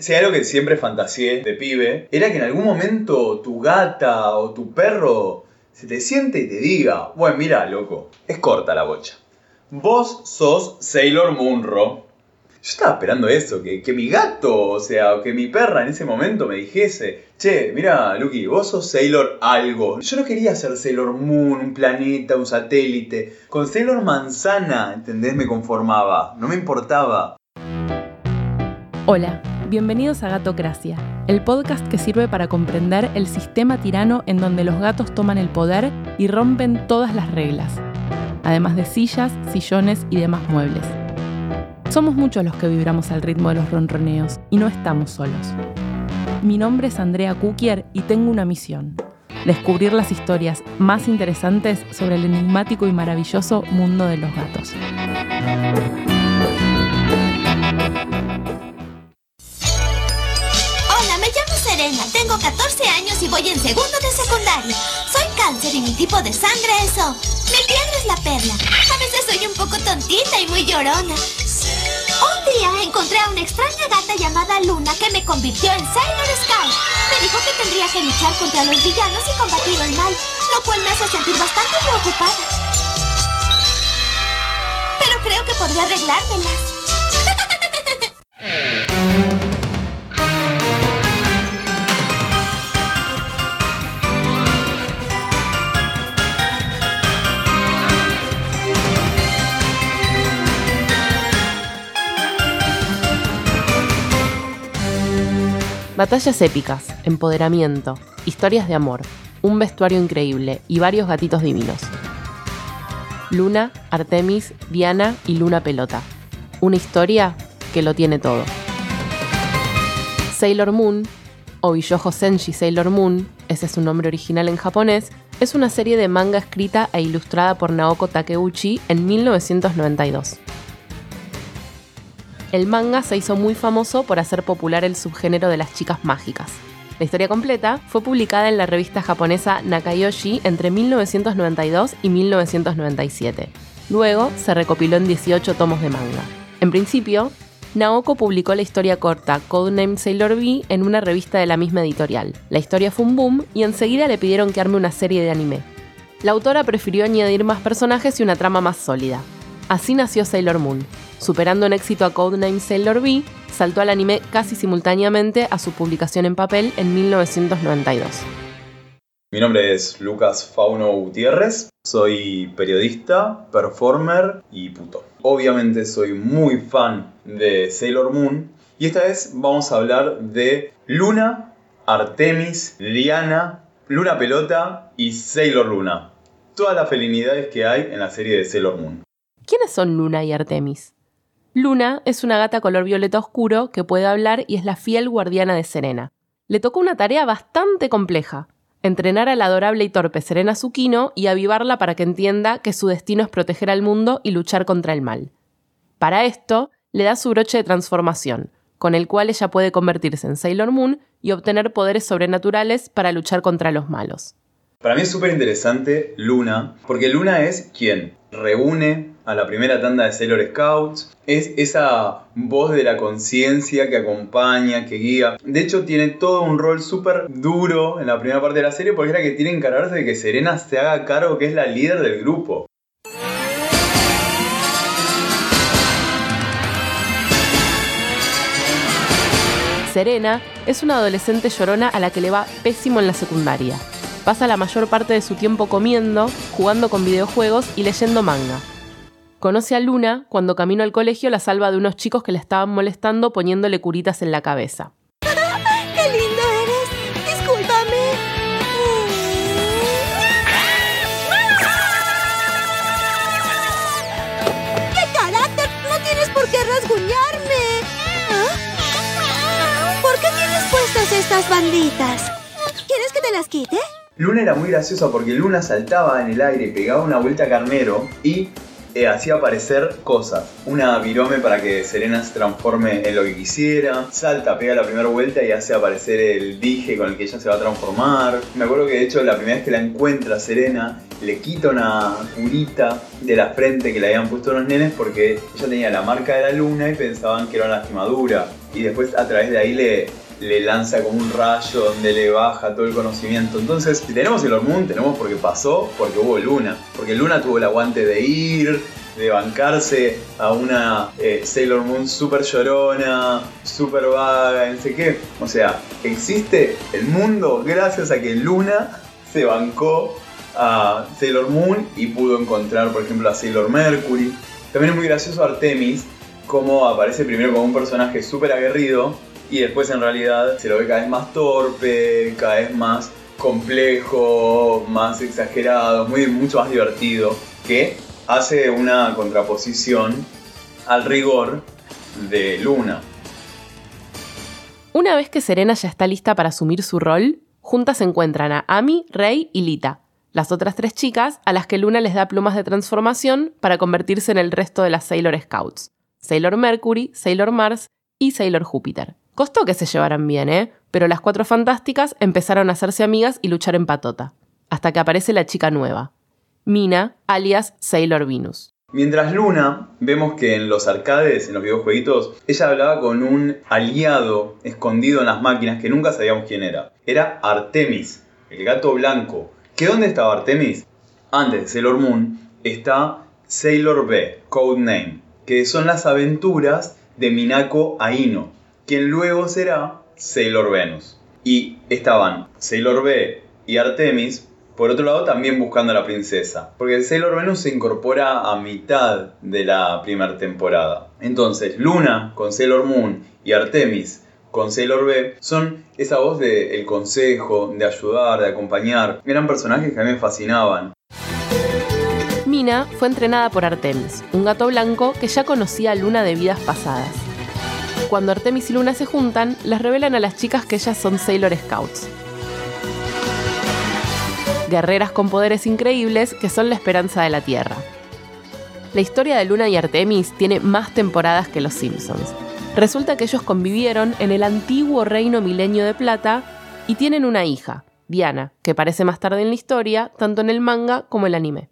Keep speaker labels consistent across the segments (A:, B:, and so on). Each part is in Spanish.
A: Si hay algo que siempre fantaseé de pibe, era que en algún momento tu gata o tu perro se te siente y te diga, bueno, mira, loco, es corta la bocha. Vos sos Sailor Moonro. Yo estaba esperando eso, que, que mi gato, o sea, o que mi perra en ese momento me dijese, che, mira, Lucky, vos sos Sailor algo. Yo no quería ser Sailor Moon, un planeta, un satélite. Con Sailor Manzana, ¿entendés? Me conformaba, no me importaba.
B: Hola, bienvenidos a Gatocracia, el podcast que sirve para comprender el sistema tirano en donde los gatos toman el poder y rompen todas las reglas, además de sillas, sillones y demás muebles. Somos muchos los que vibramos al ritmo de los ronroneos y no estamos solos. Mi nombre es Andrea Kukier y tengo una misión. Descubrir las historias más interesantes sobre el enigmático y maravilloso mundo de los gatos.
C: 14 años y voy en segundo de secundaria. Soy cáncer y mi tipo de sangre es O. Mi piedra es la perla. A veces soy un poco tontita y muy llorona. Un día encontré a una extraña gata llamada Luna que me convirtió en Sailor Scout. Me dijo que tendría que luchar contra los villanos y combatir el mal, lo cual me hace sentir bastante preocupada. Pero creo que podría arreglármelas.
B: Batallas épicas, empoderamiento, historias de amor, un vestuario increíble y varios gatitos divinos. Luna, Artemis, Diana y Luna Pelota. Una historia que lo tiene todo. Sailor Moon, o Biyoujo Senshi Sailor Moon, ese es su nombre original en japonés, es una serie de manga escrita e ilustrada por Naoko Takeuchi en 1992. El manga se hizo muy famoso por hacer popular el subgénero de las chicas mágicas. La historia completa fue publicada en la revista japonesa Nakayoshi entre 1992 y 1997. Luego se recopiló en 18 tomos de manga. En principio, Naoko publicó la historia corta Codename Sailor V en una revista de la misma editorial. La historia fue un boom y enseguida le pidieron que arme una serie de anime. La autora prefirió añadir más personajes y una trama más sólida. Así nació Sailor Moon. Superando en éxito a Codename Sailor V, saltó al anime casi simultáneamente a su publicación en papel en 1992.
A: Mi nombre es Lucas Fauno Gutiérrez, soy periodista, performer y puto. Obviamente soy muy fan de Sailor Moon y esta vez vamos a hablar de Luna, Artemis, Diana, Luna Pelota y Sailor Luna. Todas las felinidades que hay en la serie de Sailor Moon.
B: ¿Quiénes son Luna y Artemis? Luna es una gata color violeta oscuro que puede hablar y es la fiel guardiana de Serena. Le tocó una tarea bastante compleja, entrenar a la adorable y torpe Serena Tsukino y avivarla para que entienda que su destino es proteger al mundo y luchar contra el mal. Para esto, le da su broche de transformación, con el cual ella puede convertirse en Sailor Moon y obtener poderes sobrenaturales para luchar contra los malos.
A: Para mí es súper interesante Luna, porque Luna es quien reúne a la primera tanda de Sailor Scouts, es esa voz de la conciencia que acompaña, que guía. De hecho, tiene todo un rol súper duro en la primera parte de la serie porque es la que tiene que encargarse de que Serena se haga cargo que es la líder del grupo.
B: Serena es una adolescente llorona a la que le va pésimo en la secundaria. Pasa la mayor parte de su tiempo comiendo, jugando con videojuegos y leyendo manga. Conoce a Luna cuando camino al colegio la salva de unos chicos que la estaban molestando poniéndole curitas en la cabeza.
C: ¡Qué lindo eres! Discúlpame. ¡Qué carácter! No tienes por qué rasguñarme. ¿Ah? ¿Por qué tienes puestas estas banditas? ¿Quieres que te las quite?
A: Luna era muy graciosa porque Luna saltaba en el aire pegaba una vuelta a carnero y eh, hacía aparecer cosas. Una virome para que Serena se transforme en lo que quisiera. Salta, pega la primera vuelta y hace aparecer el dije con el que ella se va a transformar. Me acuerdo que de hecho la primera vez que la encuentra Serena le quita una curita de la frente que le habían puesto los nenes porque ella tenía la marca de la luna y pensaban que era una lastimadura. y después a través de ahí le, le lanza como un rayo donde le baja todo el conocimiento. Entonces, si tenemos el Moon, tenemos porque pasó, porque hubo Luna. Porque Luna tuvo el aguante de ir, de bancarse a una eh, Sailor Moon super llorona, super vaga, no sé qué. O sea, existe el mundo gracias a que Luna se bancó a Sailor Moon y pudo encontrar, por ejemplo, a Sailor Mercury. También es muy gracioso Artemis, como aparece primero como un personaje súper aguerrido y después en realidad se lo ve cada vez más torpe, cada vez más complejo, más exagerado, mucho más divertido, que hace una contraposición al rigor de Luna.
B: Una vez que Serena ya está lista para asumir su rol, juntas se encuentran a Amy, Rey y Lita, las otras tres chicas a las que Luna les da plumas de transformación para convertirse en el resto de las Sailor Scouts, Sailor Mercury, Sailor Mars y Sailor Júpiter. Costó que se llevaran bien, ¿eh? Pero las cuatro fantásticas empezaron a hacerse amigas y luchar en patota, hasta que aparece la chica nueva, Mina, alias Sailor Venus.
A: Mientras Luna, vemos que en los arcades, en los videojueguitos, ella hablaba con un aliado escondido en las máquinas que nunca sabíamos quién era. Era Artemis, el gato blanco. ¿Qué dónde estaba Artemis? Antes de Sailor Moon está Sailor B, Codename, que son las aventuras de Minako Aino, quien luego será Sailor Venus. Y estaban Sailor B y Artemis por otro lado, también buscando a la princesa, porque Sailor Venus se incorpora a mitad de la primera temporada. Entonces, Luna con Sailor Moon y Artemis con Sailor B son esa voz del consejo, de ayudar, de acompañar. Eran personajes que a mí me fascinaban.
B: Mina fue entrenada por Artemis, un gato blanco que ya conocía a Luna de vidas pasadas. Cuando Artemis y Luna se juntan, les revelan a las chicas que ellas son Sailor Scouts, guerreras con poderes increíbles que son la esperanza de la Tierra. La historia de Luna y Artemis tiene más temporadas que Los Simpsons. Resulta que ellos convivieron en el antiguo reino milenio de plata y tienen una hija, Diana, que aparece más tarde en la historia, tanto en el manga como el anime.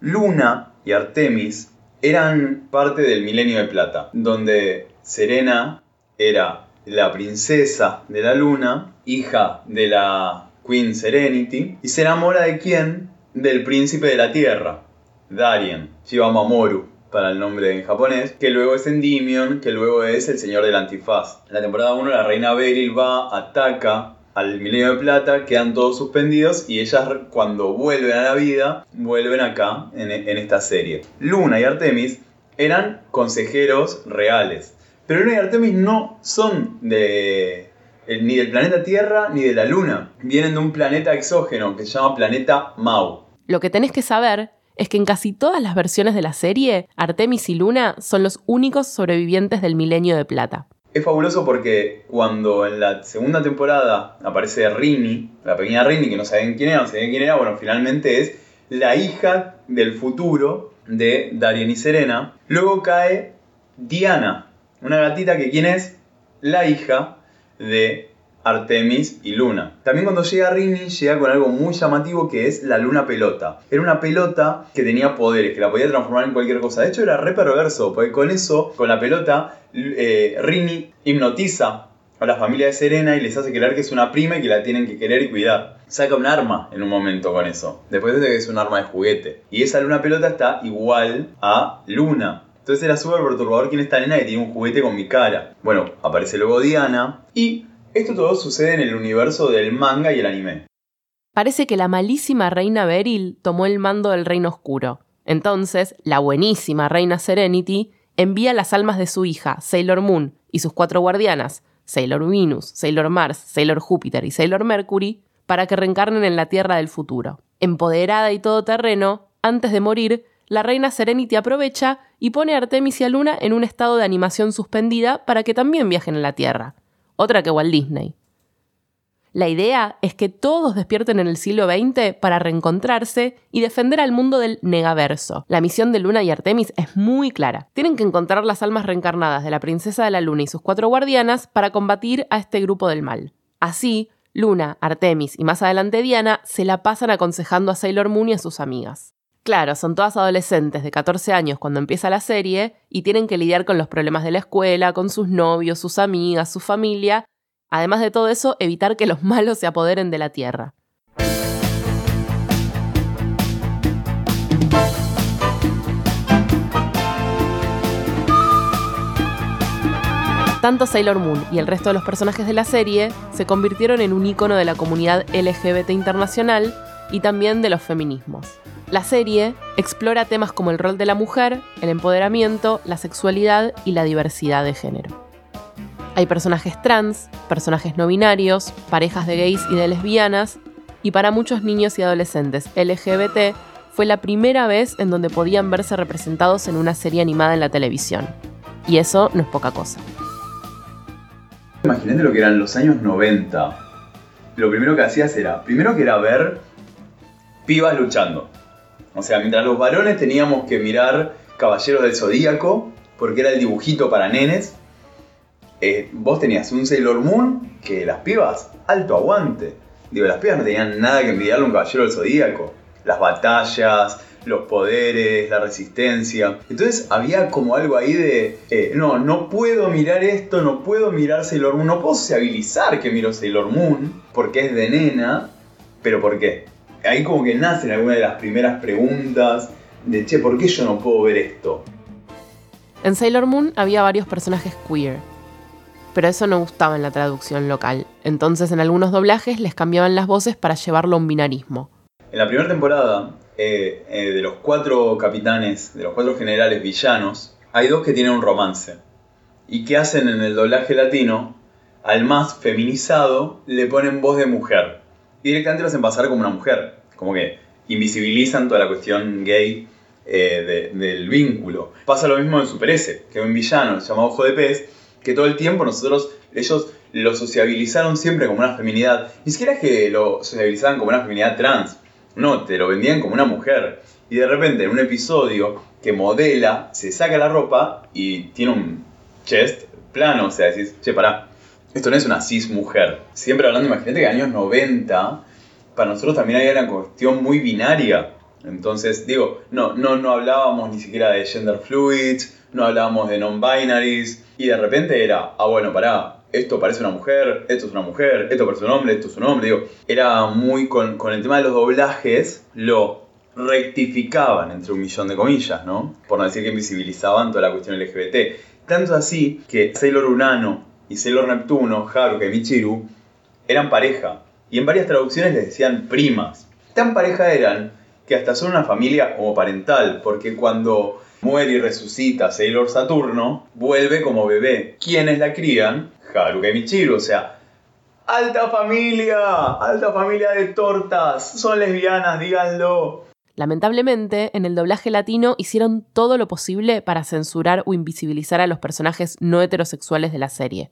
A: Luna y Artemis eran parte del milenio de plata, donde Serena era la princesa de la luna, hija de la Queen Serenity, y se enamora de quién? Del príncipe de la tierra, Darien, Shibamamoru para el nombre en japonés, que luego es Endymion, que luego es el señor del antifaz. En la temporada 1 la reina Beryl va, ataca al milenio de plata, quedan todos suspendidos y ellas cuando vuelven a la vida, vuelven acá en, en esta serie. Luna y Artemis eran consejeros reales, pero Luna y Artemis no son de ni del planeta Tierra ni de la Luna. Vienen de un planeta exógeno que se llama planeta Mau.
B: Lo que tenés que saber es que en casi todas las versiones de la serie, Artemis y Luna son los únicos sobrevivientes del milenio de plata.
A: Es fabuloso porque cuando en la segunda temporada aparece Rini, la pequeña Rini, que no saben quién era, no saben quién era, bueno, finalmente es la hija del futuro de Darien y Serena. Luego cae Diana, una gatita que quién es la hija de Artemis y Luna. También cuando llega Rini llega con algo muy llamativo que es la luna pelota. Era una pelota que tenía poderes, que la podía transformar en cualquier cosa. De hecho era re perverso, porque con eso, con la pelota, eh, Rini hipnotiza a la familia de Serena y les hace creer que es una prima y que la tienen que querer y cuidar. Saca un arma en un momento con eso. Después de que es un arma de juguete. Y esa luna pelota está igual a Luna. Entonces era súper perturbador quién esta nena que tiene un juguete con mi cara. Bueno, aparece luego Diana. Y esto todo sucede en el universo del manga y el anime.
B: Parece que la malísima reina Beryl tomó el mando del reino oscuro. Entonces, la buenísima reina Serenity envía las almas de su hija, Sailor Moon, y sus cuatro guardianas, Sailor Venus, Sailor Mars, Sailor Júpiter y Sailor Mercury, para que reencarnen en la Tierra del futuro. Empoderada y todoterreno, antes de morir, la reina Serenity aprovecha y pone a Artemis y a Luna en un estado de animación suspendida para que también viajen a la Tierra. Otra que Walt Disney. La idea es que todos despierten en el siglo XX para reencontrarse y defender al mundo del negaverso. La misión de Luna y Artemis es muy clara. Tienen que encontrar las almas reencarnadas de la princesa de la Luna y sus cuatro guardianas para combatir a este grupo del mal. Así, Luna, Artemis y más adelante Diana se la pasan aconsejando a Sailor Moon y a sus amigas. Claro, son todas adolescentes de 14 años cuando empieza la serie y tienen que lidiar con los problemas de la escuela, con sus novios, sus amigas, su familia. Además de todo eso, evitar que los malos se apoderen de la Tierra. Tanto Sailor Moon y el resto de los personajes de la serie se convirtieron en un icono de la comunidad LGBT internacional y también de los feminismos. La serie explora temas como el rol de la mujer, el empoderamiento, la sexualidad y la diversidad de género. Hay personajes trans, personajes no binarios, parejas de gays y de lesbianas, y para muchos niños y adolescentes LGBT fue la primera vez en donde podían verse representados en una serie animada en la televisión. Y eso no es poca cosa.
A: Imagínate lo que eran los años 90. Lo primero que hacías era, primero que era ver pibas luchando. O sea, mientras los varones teníamos que mirar Caballeros del Zodíaco, porque era el dibujito para nenes, eh, vos tenías un Sailor Moon que las pibas, alto aguante. Digo, las pibas no tenían nada que envidiarle a un Caballero del Zodíaco. Las batallas, los poderes, la resistencia. Entonces había como algo ahí de, eh, no, no puedo mirar esto, no puedo mirar Sailor Moon, no puedo sociabilizar que miro Sailor Moon, porque es de nena, pero ¿por qué? Ahí como que nacen algunas de las primeras preguntas de, che, ¿por qué yo no puedo ver esto?
B: En Sailor Moon había varios personajes queer, pero eso no gustaba en la traducción local, entonces en algunos doblajes les cambiaban las voces para llevarlo a un binarismo.
A: En la primera temporada eh, eh, de los cuatro capitanes, de los cuatro generales villanos, hay dos que tienen un romance. Y que hacen en el doblaje latino, al más feminizado le ponen voz de mujer. Directamente lo hacen pasar como una mujer. Como que invisibilizan toda la cuestión gay eh, del vínculo. Pasa lo mismo en Super S, que es un villano llamado Ojo de Pez, que todo el tiempo nosotros, ellos lo sociabilizaron siempre como una feminidad. Ni siquiera es que lo sociabilizaban como una feminidad trans, no, te lo vendían como una mujer. Y de repente en un episodio que modela, se saca la ropa y tiene un chest plano. O sea, decís, che, pará, esto no es una cis mujer. Siempre hablando, imagínate que en años 90, para nosotros también había una cuestión muy binaria. Entonces, digo, no, no, no hablábamos ni siquiera de gender fluids, no hablábamos de non-binaries, y de repente era, ah, bueno, pará, esto parece una mujer, esto es una mujer, esto parece un hombre, esto es un hombre. Digo, era muy con, el tema de los doblajes, lo rectificaban entre un millón de comillas, ¿no? Por no decir que invisibilizaban toda la cuestión LGBT. Tanto así que Sailor Urano y Sailor Neptuno, Haruka y Michiru, eran pareja. Y en varias traducciones les decían primas. Tan pareja eran que hasta son una familia como parental, porque cuando muere y resucita Sailor Saturno, vuelve como bebé. ¿Quiénes la crían? Haruka y Michiru, o sea, alta familia, alta familia de tortas, son lesbianas, díganlo.
B: Lamentablemente, en el doblaje latino hicieron todo lo posible para censurar o invisibilizar a los personajes no heterosexuales de la serie.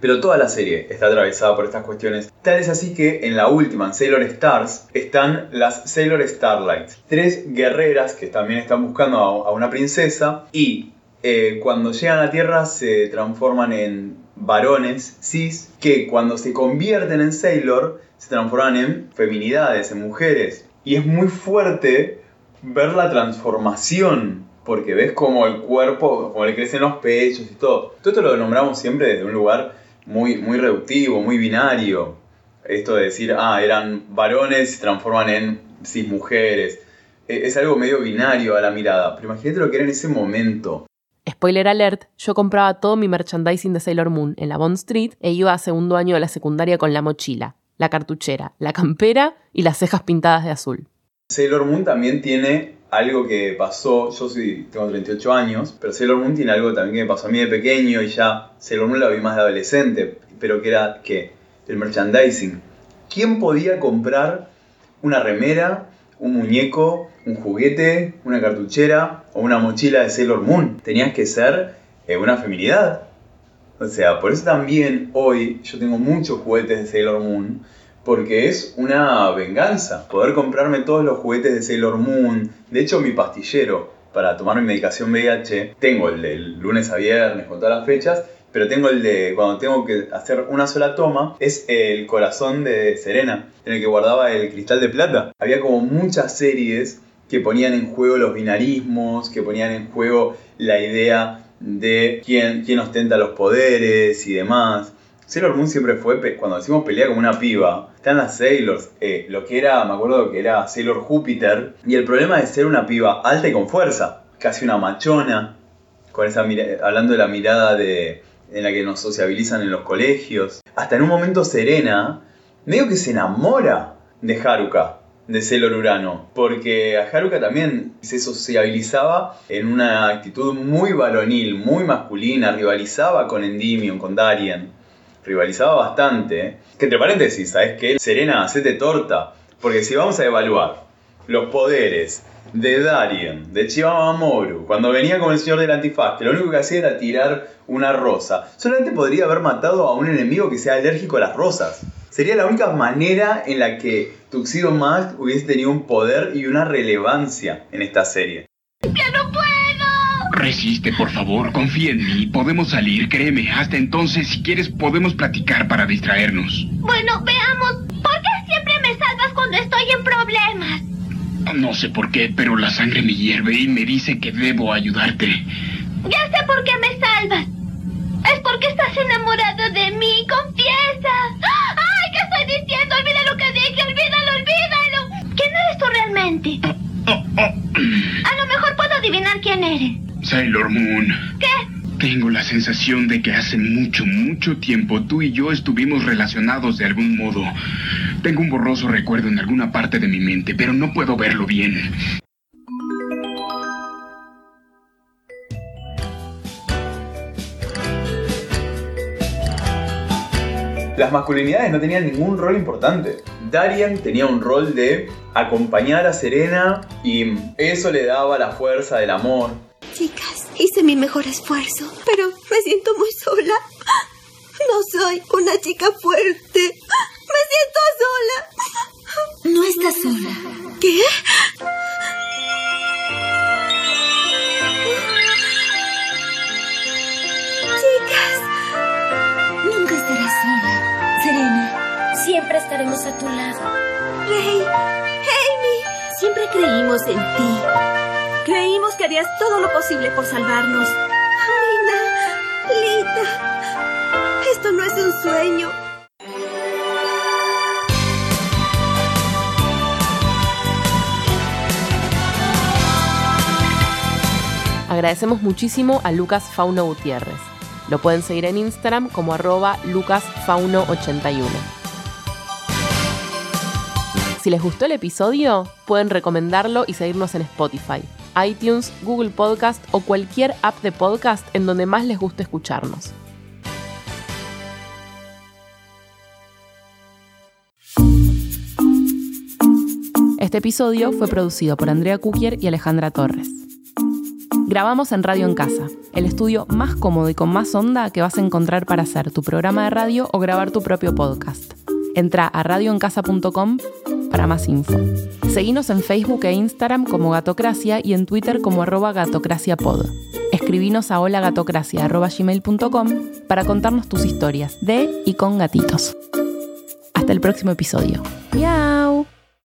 A: Pero toda la serie está atravesada por estas cuestiones. Tal es así que en la última, en Sailor Stars, están las Sailor Starlights. Tres guerreras que también están buscando a una princesa y eh, cuando llegan a Tierra se transforman en varones cis que cuando se convierten en Sailor se transforman en feminidades, en mujeres. Y es muy fuerte ver la transformación, porque ves como el cuerpo, como le crecen los pechos y todo. Todo esto lo nombramos siempre desde un lugar muy, muy reductivo, muy binario. Esto de decir, ah, eran varones se transforman en cis mujeres. E, es algo medio binario a la mirada, pero imagínate lo que era en ese momento.
B: Spoiler alert, yo compraba todo mi merchandising de Sailor Moon en la Bond Street e iba a segundo año de la secundaria con la mochila, la cartuchera, la campera y las cejas pintadas de azul.
A: Sailor Moon también tiene algo que pasó, yo sí tengo 38 años, pero Sailor Moon tiene algo también que me pasó a mí de pequeño y ya Sailor Moon la vi más de adolescente, pero que era que el merchandising. ¿Quién podía comprar una remera un muñeco, un juguete, una cartuchera o una mochila de Sailor Moon. Tenías que ser eh, una feminidad. O sea, por eso también hoy yo tengo muchos juguetes de Sailor Moon, porque es una venganza poder comprarme todos los juguetes de Sailor Moon. De hecho, mi pastillero para tomar mi medicación VIH, tengo el del lunes a viernes con todas las fechas, pero tengo el de cuando tengo que hacer una sola toma, es el corazón de Serena, en el que guardaba el cristal de plata. Había como muchas series que ponían en juego los binarismos, que ponían en juego la idea de quién, quién ostenta los poderes y demás. Sailor Moon siempre fue, cuando decimos pelea como una piba, están las Sailors, eh, lo que era, me acuerdo que era Sailor Júpiter, y el problema de ser una piba alta y con fuerza, casi una machona, con esa hablando de la mirada de, en la que nos sociabilizan en los colegios. Hasta en un momento Serena, medio que se enamora de Haruka, de Sailor Urano, porque a Haruka también se sociabilizaba en una actitud muy varonil, muy masculina, rivalizaba con Endymion, con Darien rivalizaba bastante. Que entre paréntesis, ¿sabes qué? Serena, hacete torta. Porque si vamos a evaluar los poderes de Darien, de Chibamamoru, cuando venía con el señor del antifaz, que lo único que hacía era tirar una rosa, solamente podría haber matado a un enemigo que sea alérgico a las rosas. Sería la única manera en la que Tuxedo Mask hubiese tenido un poder y una relevancia en esta serie.
D: Resiste, por favor, confía en mí. Podemos salir, créeme. Hasta entonces, si quieres, podemos platicar para distraernos.
C: Bueno, veamos. ¿Por qué siempre me salvas cuando estoy en problemas?
D: No sé por qué, pero la sangre me hierve y me dice que debo ayudarte.
C: Ya sé por qué me salvas. Es porque estás enamorado de mí, confiesa. ¡Ay, qué estoy diciendo! Olvida lo que dije, olvídalo, olvídalo. ¿Quién eres tú realmente? Oh, oh, oh. A lo mejor puedo adivinar quién eres.
D: Sailor Moon.
C: ¿Qué?
D: Tengo la sensación de que hace mucho, mucho tiempo tú y yo estuvimos relacionados de algún modo. Tengo un borroso recuerdo en alguna parte de mi mente, pero no puedo verlo bien.
A: Las masculinidades no tenían ningún rol importante. Darien tenía un rol de acompañar a Serena y eso le daba la fuerza del amor,
E: Chicas, hice mi mejor esfuerzo, pero me siento muy sola. No soy una chica fuerte. Me siento sola.
F: No estás sola.
E: ¿Qué? Chicas.
F: Nunca estarás sola, Serena. Siempre estaremos a tu lado.
E: Rey, Amy.
F: Siempre creímos en ti.
E: Creímos que harías todo lo posible por salvarnos. Amina, Lita, esto no es un sueño.
B: Agradecemos muchísimo a Lucas Fauno Gutiérrez. Lo pueden seguir en Instagram como arroba lucasfauno81. Si les gustó el episodio, pueden recomendarlo y seguirnos en Spotify iTunes, Google Podcast o cualquier app de podcast en donde más les guste escucharnos. Este episodio fue producido por Andrea Kukier y Alejandra Torres. Grabamos en Radio en Casa, el estudio más cómodo y con más onda que vas a encontrar para hacer tu programa de radio o grabar tu propio podcast. Entra a radioencasa.com para más info. Seguinos en Facebook e Instagram como Gatocracia y en Twitter como arroba gatocraciapod. Escribinos a holagatocracia.gmail.com para contarnos tus historias de y con gatitos. Hasta el próximo episodio. ¡Miau!